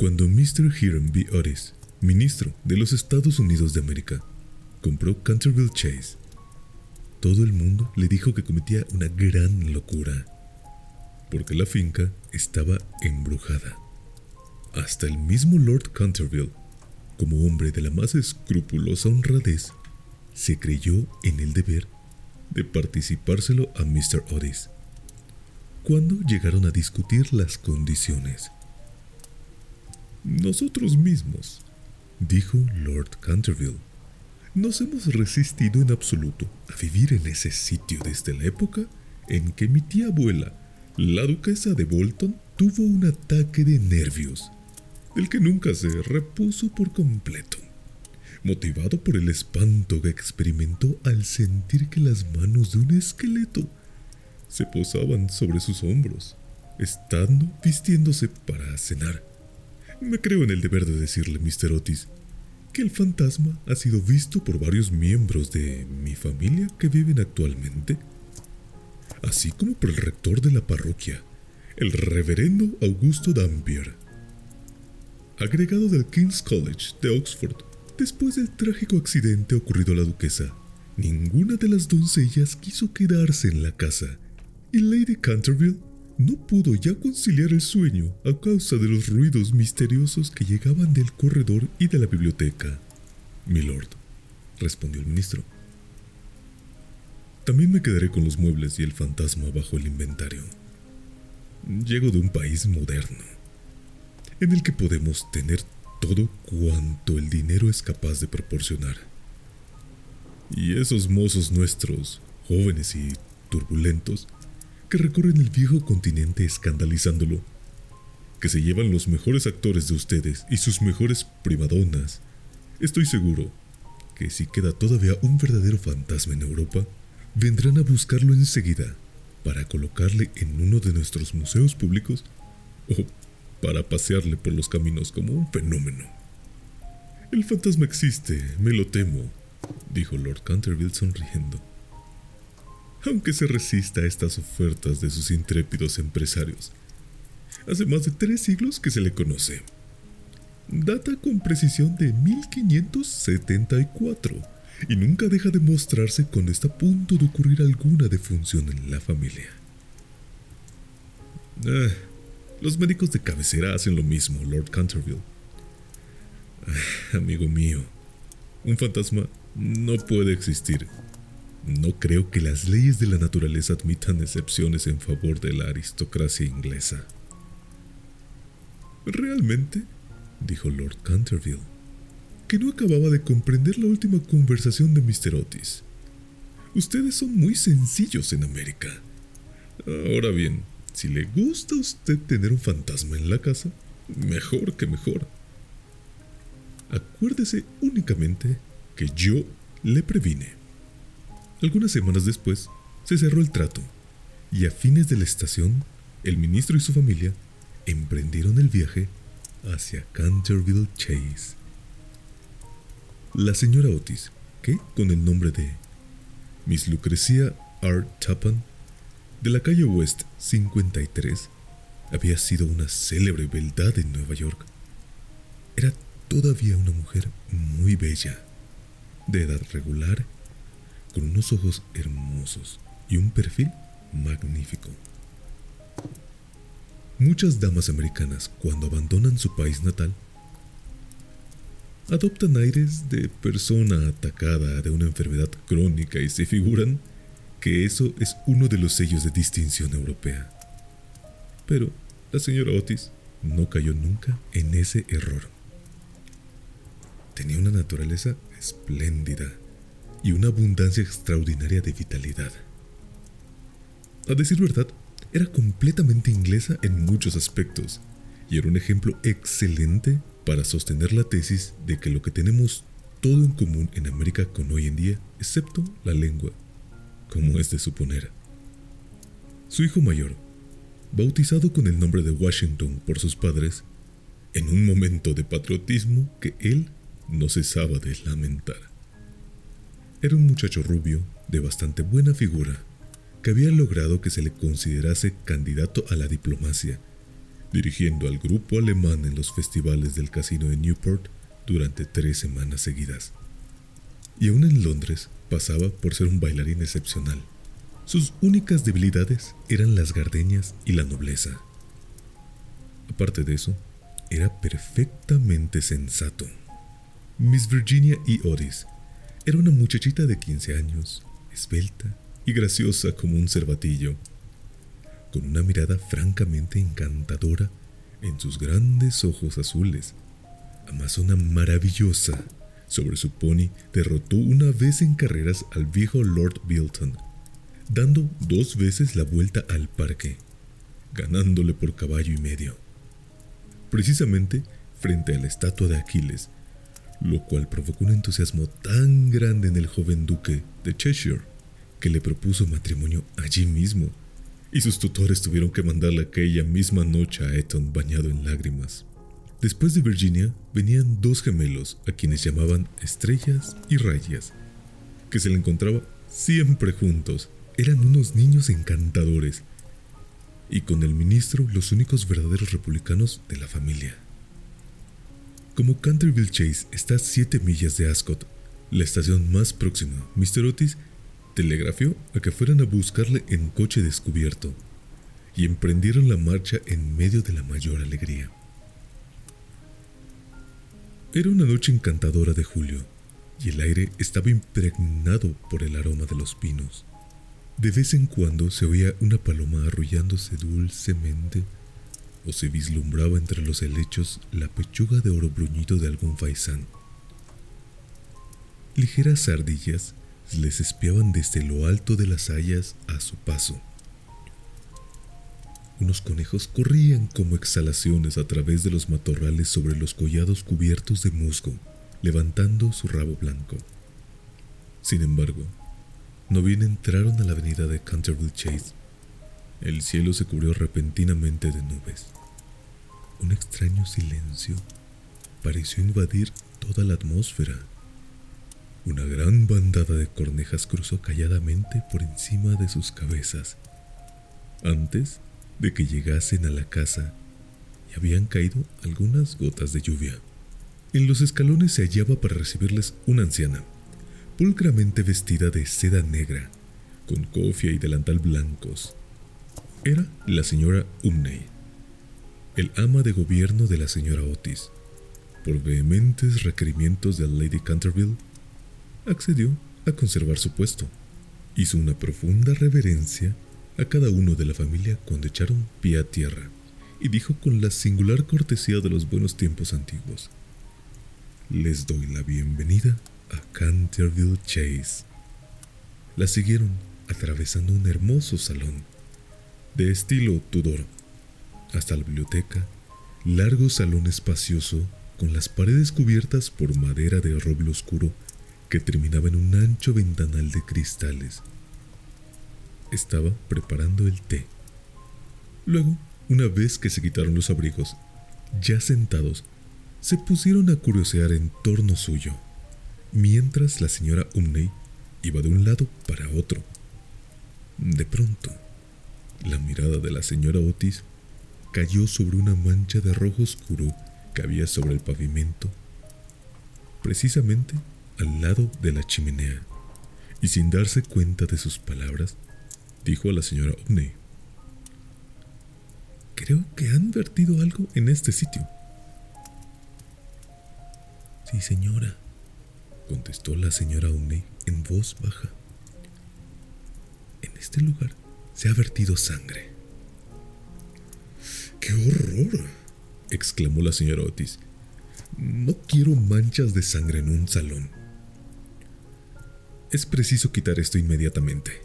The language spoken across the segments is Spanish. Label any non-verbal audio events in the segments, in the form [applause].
Cuando Mr. Hiram B. Otis, ministro de los Estados Unidos de América, compró Canterville Chase, todo el mundo le dijo que cometía una gran locura, porque la finca estaba embrujada. Hasta el mismo Lord Canterville, como hombre de la más escrupulosa honradez, se creyó en el deber de participárselo a Mr. Otis. Cuando llegaron a discutir las condiciones, nosotros mismos, dijo Lord Canterville, nos hemos resistido en absoluto a vivir en ese sitio desde la época en que mi tía abuela, la duquesa de Bolton, tuvo un ataque de nervios, del que nunca se repuso por completo, motivado por el espanto que experimentó al sentir que las manos de un esqueleto se posaban sobre sus hombros, estando vistiéndose para cenar. Me creo en el deber de decirle, Mr. Otis, que el fantasma ha sido visto por varios miembros de mi familia que viven actualmente, así como por el rector de la parroquia, el reverendo Augusto Dampier, agregado del King's College de Oxford. Después del trágico accidente ocurrido a la duquesa, ninguna de las doncellas quiso quedarse en la casa, y Lady Canterville no pudo ya conciliar el sueño a causa de los ruidos misteriosos que llegaban del corredor y de la biblioteca. Milord, respondió el ministro. También me quedaré con los muebles y el fantasma bajo el inventario. Llego de un país moderno, en el que podemos tener todo cuanto el dinero es capaz de proporcionar. Y esos mozos nuestros, jóvenes y turbulentos, que recorren el viejo continente escandalizándolo, que se llevan los mejores actores de ustedes y sus mejores primadonas. Estoy seguro que si queda todavía un verdadero fantasma en Europa, vendrán a buscarlo enseguida para colocarle en uno de nuestros museos públicos o para pasearle por los caminos como un fenómeno. El fantasma existe, me lo temo, dijo Lord Canterville sonriendo aunque se resista a estas ofertas de sus intrépidos empresarios. Hace más de tres siglos que se le conoce. Data con precisión de 1574 y nunca deja de mostrarse cuando está a punto de ocurrir alguna defunción en la familia. Ah, los médicos de cabecera hacen lo mismo, Lord Canterville. Ah, amigo mío, un fantasma no puede existir no creo que las leyes de la naturaleza admitan excepciones en favor de la aristocracia inglesa. Realmente, dijo Lord Canterville, que no acababa de comprender la última conversación de Mr. Otis. Ustedes son muy sencillos en América. Ahora bien, si le gusta a usted tener un fantasma en la casa, mejor que mejor. Acuérdese únicamente que yo le previne. Algunas semanas después, se cerró el trato, y a fines de la estación, el ministro y su familia emprendieron el viaje hacia Canterville Chase. La señora Otis, que con el nombre de Miss Lucrecia R. Tappan, de la calle West 53, había sido una célebre beldad en Nueva York. era todavía una mujer muy bella, de edad regular, con unos ojos hermosos y un perfil magnífico. Muchas damas americanas, cuando abandonan su país natal, adoptan aires de persona atacada de una enfermedad crónica y se figuran que eso es uno de los sellos de distinción europea. Pero la señora Otis no cayó nunca en ese error. Tenía una naturaleza espléndida y una abundancia extraordinaria de vitalidad. A decir verdad, era completamente inglesa en muchos aspectos y era un ejemplo excelente para sostener la tesis de que lo que tenemos todo en común en América con hoy en día, excepto la lengua, como es de suponer. Su hijo mayor, bautizado con el nombre de Washington por sus padres, en un momento de patriotismo que él no cesaba de lamentar. Era un muchacho rubio, de bastante buena figura, que había logrado que se le considerase candidato a la diplomacia, dirigiendo al grupo alemán en los festivales del casino de Newport durante tres semanas seguidas. Y aún en Londres pasaba por ser un bailarín excepcional. Sus únicas debilidades eran las gardeñas y la nobleza. Aparte de eso, era perfectamente sensato. Miss Virginia E. Otis era una muchachita de 15 años, esbelta, y graciosa como un cervatillo, con una mirada francamente encantadora en sus grandes ojos azules. Amazona maravillosa sobre su pony derrotó una vez en carreras al viejo Lord Bilton, dando dos veces la vuelta al parque, ganándole por caballo y medio. Precisamente frente a la estatua de Aquiles, lo cual provocó un entusiasmo tan grande en el joven duque de Cheshire que le propuso matrimonio allí mismo, y sus tutores tuvieron que mandarle aquella misma noche a Eton bañado en lágrimas. Después de Virginia venían dos gemelos a quienes llamaban Estrellas y Rayas, que se le encontraba siempre juntos. Eran unos niños encantadores y con el ministro los únicos verdaderos republicanos de la familia. Como Canterville Chase está a 7 millas de Ascot, la estación más próxima, Mr. Otis telegrafió a que fueran a buscarle en coche descubierto y emprendieron la marcha en medio de la mayor alegría. Era una noche encantadora de julio y el aire estaba impregnado por el aroma de los pinos. De vez en cuando se oía una paloma arrullándose dulcemente o se vislumbraba entre los helechos la pechuga de oro bruñido de algún faisán. Ligeras ardillas les espiaban desde lo alto de las hayas a su paso. Unos conejos corrían como exhalaciones a través de los matorrales sobre los collados cubiertos de musgo, levantando su rabo blanco. Sin embargo, no bien entraron a la avenida de Canterville Chase, el cielo se cubrió repentinamente de nubes. Un extraño silencio pareció invadir toda la atmósfera. Una gran bandada de cornejas cruzó calladamente por encima de sus cabezas. Antes de que llegasen a la casa, y habían caído algunas gotas de lluvia. En los escalones se hallaba para recibirles una anciana, pulcramente vestida de seda negra, con cofia y delantal blancos. Era la señora Umney, el ama de gobierno de la señora Otis. Por vehementes requerimientos de Lady Canterville, accedió a conservar su puesto. Hizo una profunda reverencia a cada uno de la familia cuando echaron pie a tierra y dijo con la singular cortesía de los buenos tiempos antiguos, Les doy la bienvenida a Canterville Chase. La siguieron atravesando un hermoso salón de estilo Tudor hasta la biblioteca, largo salón espacioso con las paredes cubiertas por madera de roble oscuro que terminaba en un ancho ventanal de cristales. Estaba preparando el té. Luego, una vez que se quitaron los abrigos, ya sentados, se pusieron a curiosear en torno suyo, mientras la señora Umney iba de un lado para otro. De pronto, la mirada de la señora Otis cayó sobre una mancha de rojo oscuro que había sobre el pavimento, precisamente al lado de la chimenea, y sin darse cuenta de sus palabras, dijo a la señora Omney. Creo que han vertido algo en este sitio. Sí, señora, contestó la señora Omney en voz baja. En este lugar se ha vertido sangre. ¡Qué horror! exclamó la señora Otis. No quiero manchas de sangre en un salón. Es preciso quitar esto inmediatamente.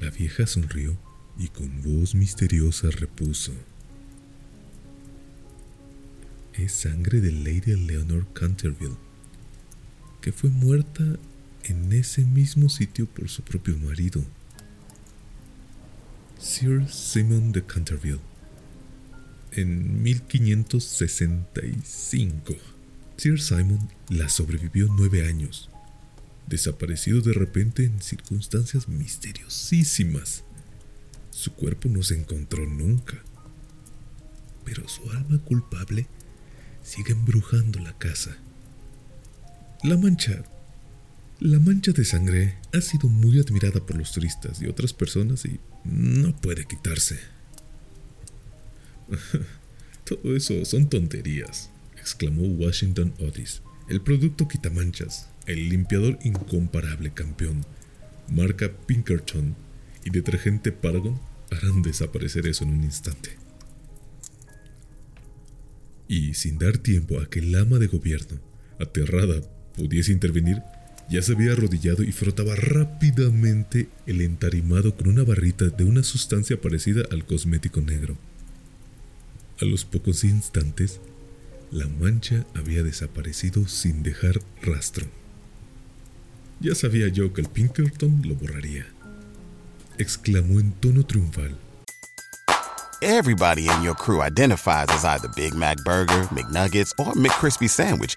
La vieja sonrió y con voz misteriosa repuso. Es sangre de Lady Eleanor Canterville, que fue muerta en ese mismo sitio por su propio marido, Sir Simon de Canterville, en 1565. Sir Simon la sobrevivió nueve años, desaparecido de repente en circunstancias misteriosísimas. Su cuerpo no se encontró nunca, pero su alma culpable sigue embrujando la casa. La mancha la mancha de sangre ha sido muy admirada por los turistas y otras personas y no puede quitarse. [laughs] Todo eso son tonterías, exclamó Washington Otis. El producto quitamanchas, el limpiador incomparable campeón, marca Pinkerton y detergente Paragon harán desaparecer eso en un instante. Y sin dar tiempo a que el ama de gobierno, aterrada, pudiese intervenir, ya se había arrodillado y frotaba rápidamente el entarimado con una barrita de una sustancia parecida al cosmético negro. A los pocos instantes, la mancha había desaparecido sin dejar rastro. Ya sabía yo que el Pinkerton lo borraría. Exclamó en tono triunfal. Everybody in your crew identifies as either Big Mac Burger, McNuggets, or McCrispy Sandwich.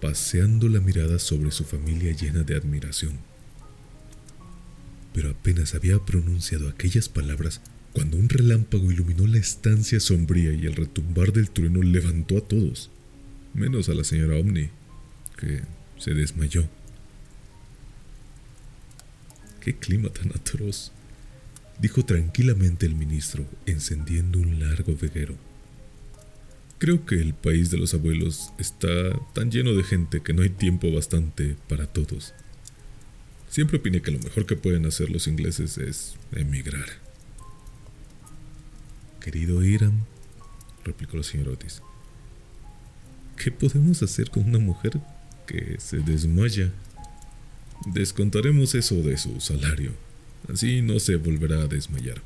paseando la mirada sobre su familia llena de admiración. Pero apenas había pronunciado aquellas palabras cuando un relámpago iluminó la estancia sombría y el retumbar del trueno levantó a todos, menos a la señora Omni, que se desmayó. ¡Qué clima tan atroz! dijo tranquilamente el ministro, encendiendo un largo veguero. Creo que el país de los abuelos está tan lleno de gente que no hay tiempo bastante para todos. Siempre opiné que lo mejor que pueden hacer los ingleses es emigrar. Querido Iram, replicó la señora Otis, ¿qué podemos hacer con una mujer que se desmaya? Descontaremos eso de su salario, así no se volverá a desmayar.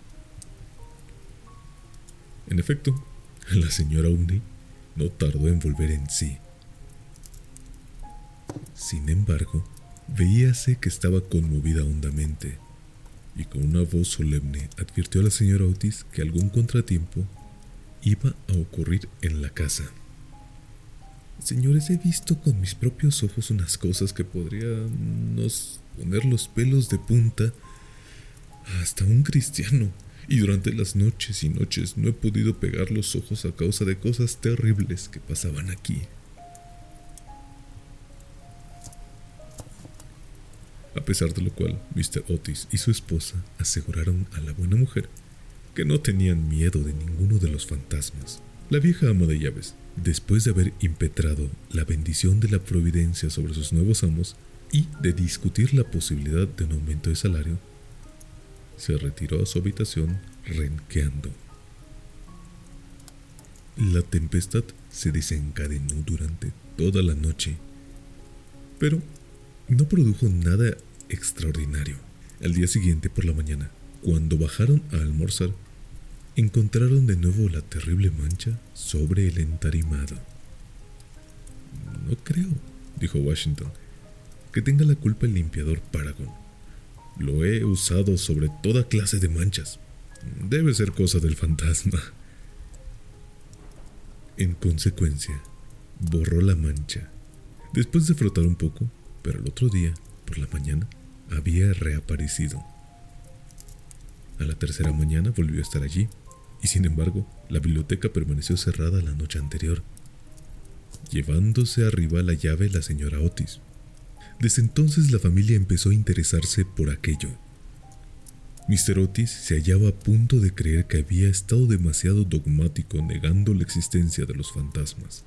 En efecto, [laughs] la señora Umney no tardó en volver en sí. Sin embargo, veíase que estaba conmovida hondamente, y con una voz solemne advirtió a la señora Otis que algún contratiempo iba a ocurrir en la casa. Señores, he visto con mis propios ojos unas cosas que podrían nos poner los pelos de punta hasta un cristiano y durante las noches y noches no he podido pegar los ojos a causa de cosas terribles que pasaban aquí. A pesar de lo cual, Mr. Otis y su esposa aseguraron a la buena mujer que no tenían miedo de ninguno de los fantasmas. La vieja ama de llaves, después de haber impetrado la bendición de la providencia sobre sus nuevos amos, y de discutir la posibilidad de un aumento de salario, se retiró a su habitación renqueando. La tempestad se desencadenó durante toda la noche, pero no produjo nada extraordinario. Al día siguiente por la mañana, cuando bajaron a almorzar, encontraron de nuevo la terrible mancha sobre el entarimado. No creo, dijo Washington, que tenga la culpa el limpiador Paragon. Lo he usado sobre toda clase de manchas. Debe ser cosa del fantasma. En consecuencia, borró la mancha. Después de frotar un poco, pero el otro día, por la mañana, había reaparecido. A la tercera mañana volvió a estar allí, y sin embargo, la biblioteca permaneció cerrada la noche anterior, llevándose arriba la llave la señora Otis. Desde entonces la familia empezó a interesarse por aquello. Mr. Otis se hallaba a punto de creer que había estado demasiado dogmático negando la existencia de los fantasmas.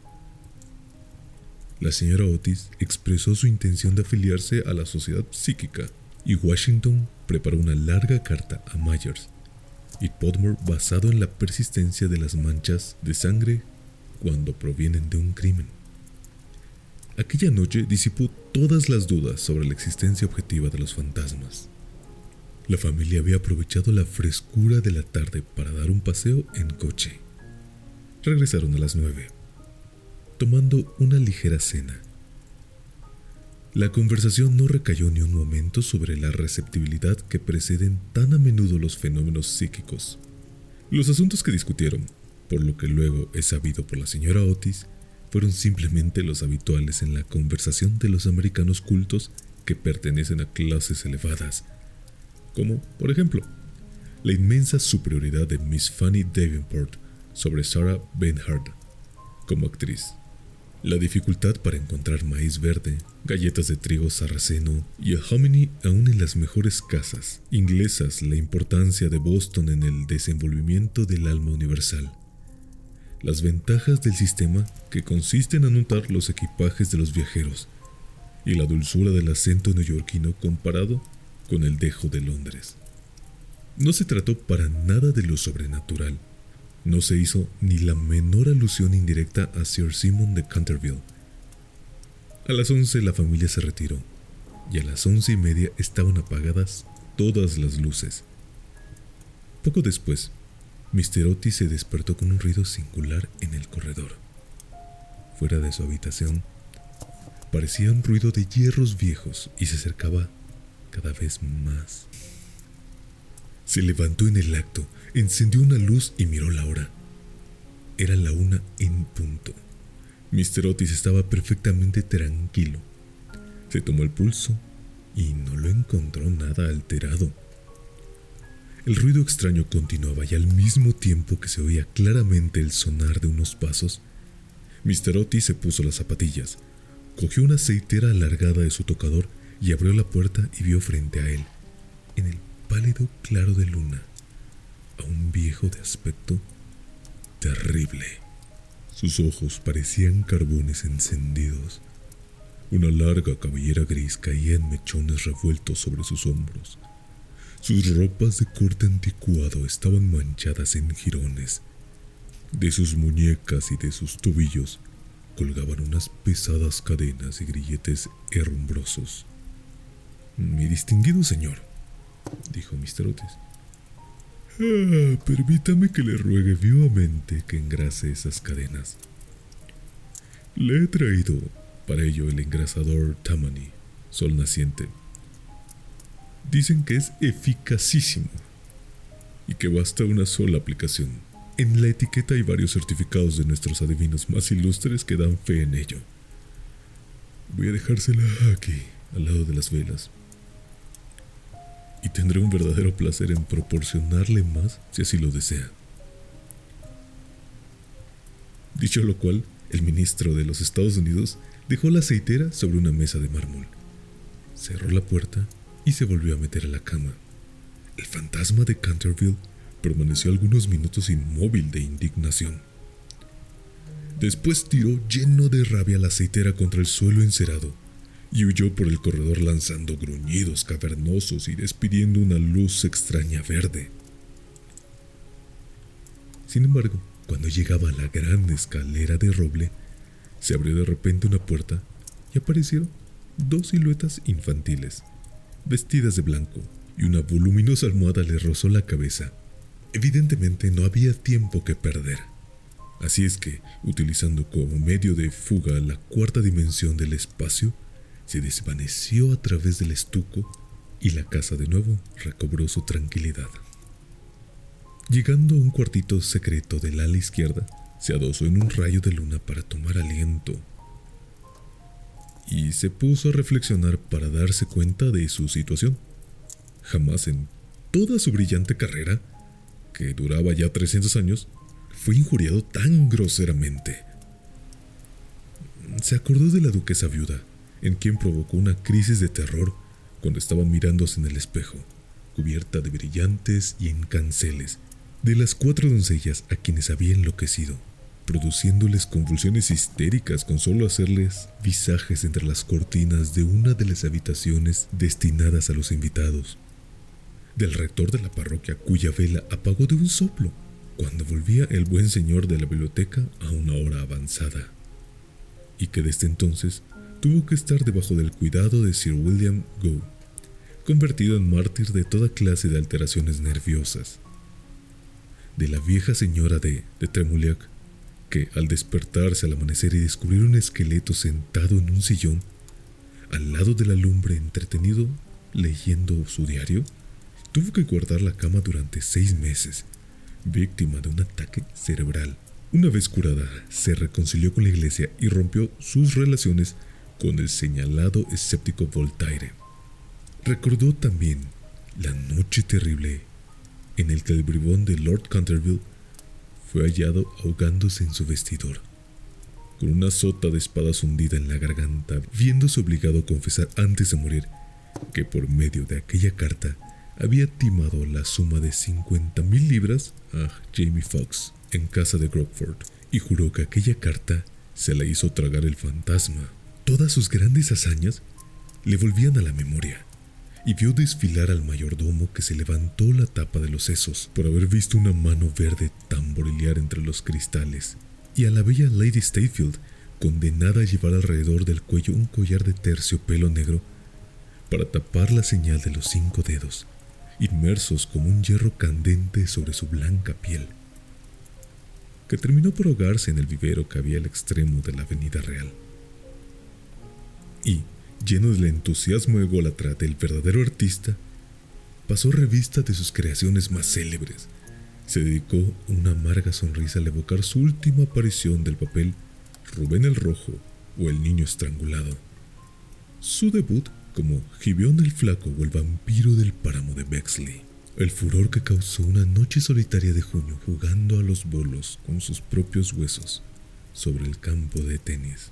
La señora Otis expresó su intención de afiliarse a la sociedad psíquica y Washington preparó una larga carta a Myers y Podmore basado en la persistencia de las manchas de sangre cuando provienen de un crimen. Aquella noche disipó todas las dudas sobre la existencia objetiva de los fantasmas. La familia había aprovechado la frescura de la tarde para dar un paseo en coche. Regresaron a las nueve, tomando una ligera cena. La conversación no recayó ni un momento sobre la receptibilidad que preceden tan a menudo los fenómenos psíquicos. Los asuntos que discutieron, por lo que luego es sabido por la señora Otis, fueron simplemente los habituales en la conversación de los americanos cultos que pertenecen a clases elevadas, como, por ejemplo, la inmensa superioridad de Miss Fanny Davenport sobre Sarah Bernhardt como actriz, la dificultad para encontrar maíz verde, galletas de trigo sarraceno y el hominy aún en las mejores casas inglesas, la importancia de Boston en el desenvolvimiento del alma universal, las ventajas del sistema que consiste en anotar los equipajes de los viajeros y la dulzura del acento neoyorquino comparado con el dejo de Londres. No se trató para nada de lo sobrenatural. No se hizo ni la menor alusión indirecta a Sir Simon de Canterville. A las once la familia se retiró y a las once y media estaban apagadas todas las luces. Poco después, Mr. Otis se despertó con un ruido singular en el corredor. Fuera de su habitación, parecía un ruido de hierros viejos y se acercaba cada vez más. Se levantó en el acto, encendió una luz y miró la hora. Era la una en punto. Mr. Otis estaba perfectamente tranquilo. Se tomó el pulso y no lo encontró nada alterado. El ruido extraño continuaba y al mismo tiempo que se oía claramente el sonar de unos pasos, Mr. Otis se puso las zapatillas, cogió una aceitera alargada de su tocador y abrió la puerta y vio frente a él, en el pálido claro de luna, a un viejo de aspecto terrible. Sus ojos parecían carbones encendidos. Una larga cabellera gris caía en mechones revueltos sobre sus hombros. Sus ropas de corte anticuado estaban manchadas en jirones. De sus muñecas y de sus tobillos colgaban unas pesadas cadenas y grilletes herrumbrosos. Mi distinguido señor, dijo Mr. Otis. Ah, permítame que le ruegue vivamente que engrase esas cadenas. Le he traído para ello el engrasador Tammany, sol naciente. Dicen que es eficacísimo y que basta una sola aplicación. En la etiqueta hay varios certificados de nuestros adivinos más ilustres que dan fe en ello. Voy a dejársela aquí, al lado de las velas y tendré un verdadero placer en proporcionarle más si así lo desea. Dicho lo cual, el ministro de los Estados Unidos dejó la aceitera sobre una mesa de mármol, cerró la puerta y se volvió a meter a la cama. El fantasma de Canterville permaneció algunos minutos inmóvil de indignación. Después tiró lleno de rabia la aceitera contra el suelo encerado y huyó por el corredor lanzando gruñidos cavernosos y despidiendo una luz extraña verde. Sin embargo, cuando llegaba a la gran escalera de roble, se abrió de repente una puerta y aparecieron dos siluetas infantiles, vestidas de blanco, y una voluminosa almohada le rozó la cabeza. Evidentemente no había tiempo que perder. Así es que, utilizando como medio de fuga la cuarta dimensión del espacio, se desvaneció a través del estuco y la casa de nuevo recobró su tranquilidad. Llegando a un cuartito secreto del ala izquierda, se adosó en un rayo de luna para tomar aliento y se puso a reflexionar para darse cuenta de su situación. Jamás en toda su brillante carrera, que duraba ya 300 años, fue injuriado tan groseramente. Se acordó de la duquesa viuda, en quien provocó una crisis de terror cuando estaban mirándose en el espejo, cubierta de brillantes y encanceles, de las cuatro doncellas a quienes había enloquecido, produciéndoles convulsiones histéricas con solo hacerles visajes entre las cortinas de una de las habitaciones destinadas a los invitados, del rector de la parroquia cuya vela apagó de un soplo cuando volvía el buen señor de la biblioteca a una hora avanzada, y que desde entonces tuvo que estar debajo del cuidado de Sir William Gough, convertido en mártir de toda clase de alteraciones nerviosas, de la vieja señora de, de que al despertarse al amanecer y descubrir un esqueleto sentado en un sillón, al lado de la lumbre entretenido leyendo su diario, tuvo que guardar la cama durante seis meses víctima de un ataque cerebral. Una vez curada, se reconcilió con la iglesia y rompió sus relaciones con el señalado escéptico Voltaire. Recordó también la noche terrible en el que el bribón de Lord Canterville fue hallado ahogándose en su vestidor, con una sota de espadas hundida en la garganta, viéndose obligado a confesar antes de morir que por medio de aquella carta había timado la suma de 50 mil libras a Jamie Foxx en casa de Grockford y juró que aquella carta se la hizo tragar el fantasma. Todas sus grandes hazañas le volvían a la memoria y vio desfilar al mayordomo que se levantó la tapa de los sesos por haber visto una mano verde tamborilear entre los cristales y a la bella Lady Stayfield condenada a llevar alrededor del cuello un collar de terciopelo negro para tapar la señal de los cinco dedos inmersos como un hierro candente sobre su blanca piel, que terminó por ahogarse en el vivero que había al extremo de la avenida real. Y, lleno del entusiasmo ególatra del verdadero artista, pasó revista de sus creaciones más célebres. Se dedicó una amarga sonrisa al evocar su última aparición del papel Rubén el Rojo o El Niño Estrangulado. Su debut como Gibeón el Flaco o el vampiro del páramo de Bexley. El furor que causó una noche solitaria de junio jugando a los bolos con sus propios huesos sobre el campo de tenis.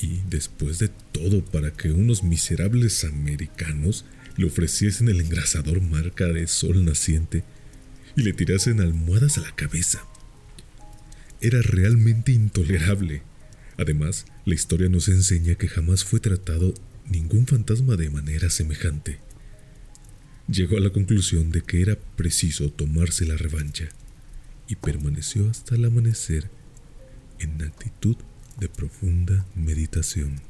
Y después de todo para que unos miserables americanos le ofreciesen el engrasador marca de sol naciente y le tirasen almohadas a la cabeza. Era realmente intolerable. Además, la historia nos enseña que jamás fue tratado ningún fantasma de manera semejante. Llegó a la conclusión de que era preciso tomarse la revancha y permaneció hasta el amanecer en actitud de profunda meditación.